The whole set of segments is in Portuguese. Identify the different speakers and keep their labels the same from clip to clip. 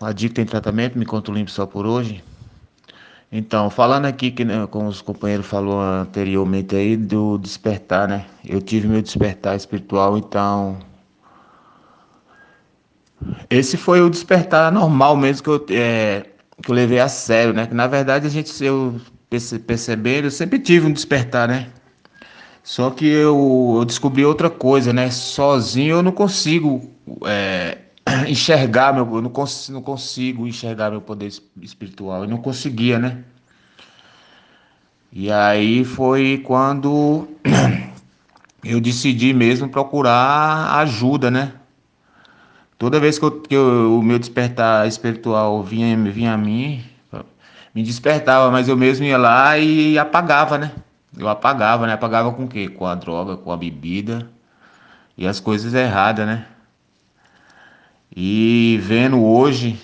Speaker 1: A dica tem tratamento, me conto limpo só por hoje. Então, falando aqui, que né, como os companheiros falou anteriormente aí, do despertar, né? Eu tive meu despertar espiritual, então. Esse foi o despertar normal mesmo que eu, é, que eu levei a sério, né? Que na verdade a gente, eu percebendo, eu sempre tive um despertar, né? Só que eu, eu descobri outra coisa, né? Sozinho eu não consigo é, enxergar meu, eu não, cons, não consigo enxergar meu poder espiritual. Eu não conseguia, né? E aí foi quando eu decidi mesmo procurar ajuda, né? Toda vez que, eu, que eu, o meu despertar espiritual vinha, vinha a mim, me despertava, mas eu mesmo ia lá e apagava, né? Eu apagava, né? Apagava com o quê? Com a droga, com a bebida e as coisas erradas, né? E vendo hoje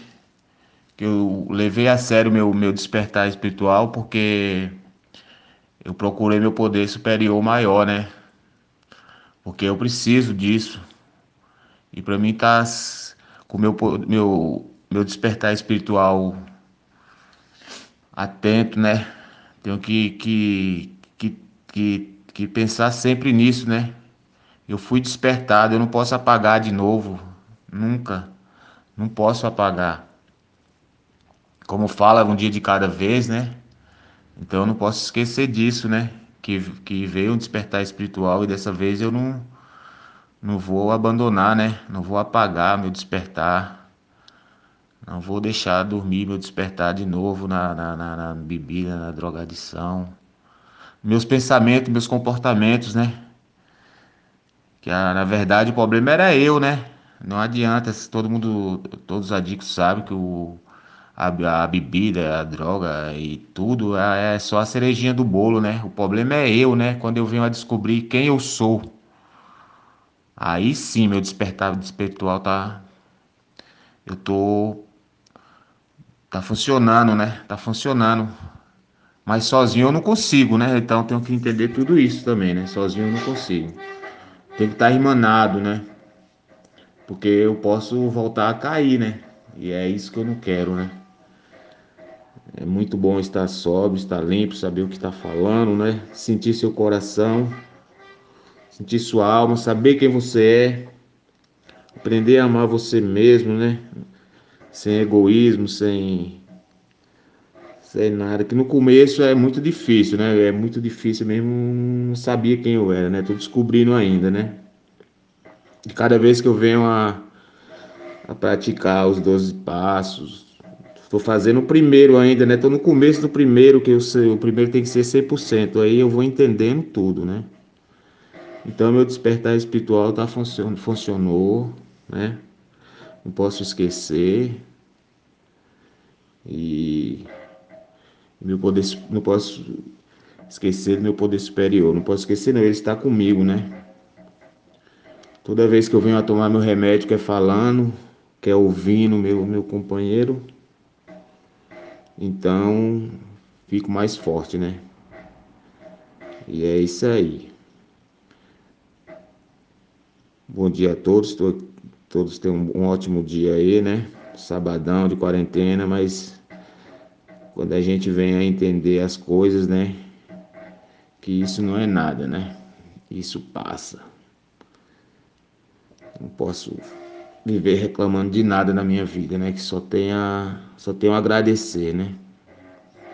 Speaker 1: que eu levei a sério meu meu despertar espiritual porque eu procurei meu poder superior maior, né? Porque eu preciso disso. E para mim tá com meu meu meu despertar espiritual atento, né? Tenho que que que, que pensar sempre nisso, né? Eu fui despertado, eu não posso apagar de novo, nunca, não posso apagar. Como fala, um dia de cada vez, né? Então eu não posso esquecer disso, né? Que, que veio um despertar espiritual e dessa vez eu não, não vou abandonar, né? Não vou apagar meu despertar. Não vou deixar dormir meu despertar de novo na, na, na, na bebida, na drogadição meus pensamentos, meus comportamentos, né? Que na verdade o problema era eu, né? Não adianta, todo mundo, todos os adictos sabem que o, a, a bebida, a droga e tudo é, é só a cerejinha do bolo, né? O problema é eu, né? Quando eu venho a descobrir quem eu sou. Aí sim, meu despertar espiritual tá. Eu tô. Tá funcionando, né? Tá funcionando. Mas sozinho eu não consigo, né? Então tenho que entender tudo isso também, né? Sozinho eu não consigo. Tem que estar irmanado, né? Porque eu posso voltar a cair, né? E é isso que eu não quero, né? É muito bom estar sóbrio, estar limpo, saber o que está falando, né? Sentir seu coração, sentir sua alma, saber quem você é, aprender a amar você mesmo, né? Sem egoísmo, sem Sei nada, que no começo é muito difícil, né? É muito difícil mesmo, não sabia quem eu era, né? Tô descobrindo ainda, né? E cada vez que eu venho a, a praticar os 12 passos, tô fazendo o primeiro ainda, né? Tô no começo do primeiro, que eu sei, o primeiro tem que ser 100%, aí eu vou entendendo tudo, né? Então meu despertar espiritual tá funcionando, funcionou, né? Não posso esquecer. E meu poder, não posso esquecer do meu poder superior. Não posso esquecer, não, ele está comigo, né? Toda vez que eu venho a tomar meu remédio, quer falando, quer ouvindo meu, meu companheiro, então fico mais forte, né? E é isso aí. Bom dia a todos, todos tenham um ótimo dia aí, né? Sabadão de quarentena, mas quando a gente vem a entender as coisas, né? Que isso não é nada, né? Isso passa. Não posso viver reclamando de nada na minha vida, né? Que só tenha, só tenho a agradecer, né?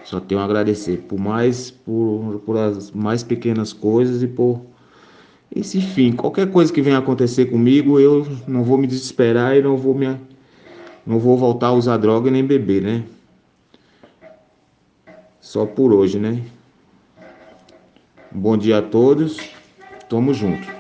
Speaker 1: Só tenho a agradecer por mais, por, por as mais pequenas coisas e por esse fim. Qualquer coisa que venha acontecer comigo, eu não vou me desesperar e não vou me, não vou voltar a usar droga nem beber, né? Só por hoje, né? Bom dia a todos. Tamo junto.